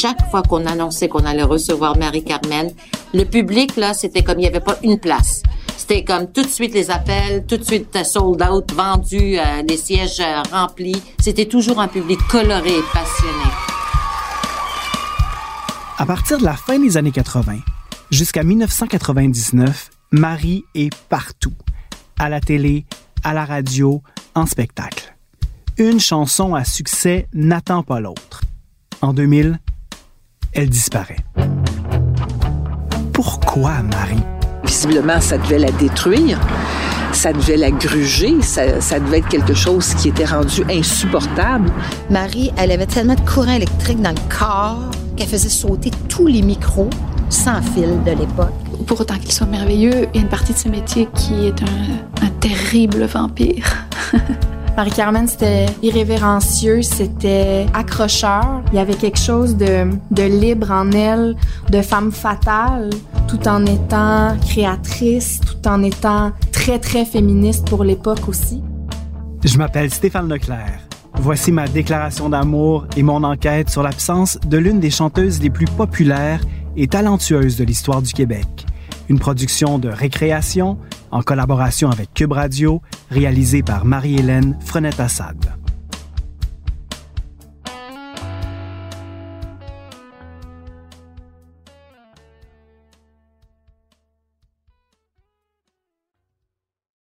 chaque fois qu'on annonçait qu'on allait recevoir Marie-Carmen, le public, là, c'était comme il n'y avait pas une place. C'était comme tout de suite les appels, tout de suite euh, sold out, vendu, euh, les sièges euh, remplis. C'était toujours un public coloré et passionné. À partir de la fin des années 80 jusqu'à 1999, Marie est partout. À la télé, à la radio, en spectacle. Une chanson à succès n'attend pas l'autre. En 2000, elle disparaît. Pourquoi Marie? Visiblement, ça devait la détruire, ça devait la gruger, ça, ça devait être quelque chose qui était rendu insupportable. Marie, elle avait tellement de courant électrique dans le corps qu'elle faisait sauter tous les micros sans fil de l'époque. Pour autant qu'il soit merveilleux, il y a une partie de ce métier qui est un, un terrible vampire. Marie-Carmen, c'était irrévérencieux, c'était accrocheur. Il y avait quelque chose de, de libre en elle, de femme fatale, tout en étant créatrice, tout en étant très, très féministe pour l'époque aussi. Je m'appelle Stéphane Leclerc. Voici ma déclaration d'amour et mon enquête sur l'absence de l'une des chanteuses les plus populaires et talentueuses de l'histoire du Québec. Une production de récréation en collaboration avec Cube Radio, réalisée par Marie-Hélène Frenette-Assad.